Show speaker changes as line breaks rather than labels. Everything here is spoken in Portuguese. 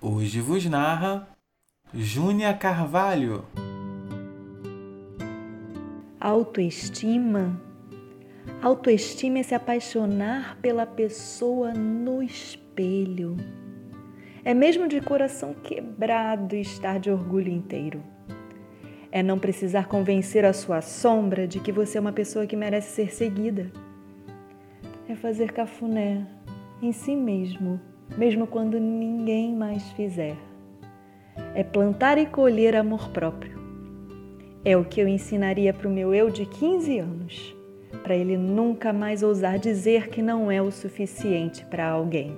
Hoje vos narra Júnia Carvalho.
Autoestima. Autoestima é se apaixonar pela pessoa no espelho. É mesmo de coração quebrado estar de orgulho inteiro. É não precisar convencer a sua sombra de que você é uma pessoa que merece ser seguida. É fazer cafuné em si mesmo mesmo quando ninguém mais fizer. É plantar e colher amor próprio. É o que eu ensinaria para o meu eu de 15 anos, para ele nunca mais ousar dizer que não é o suficiente para alguém.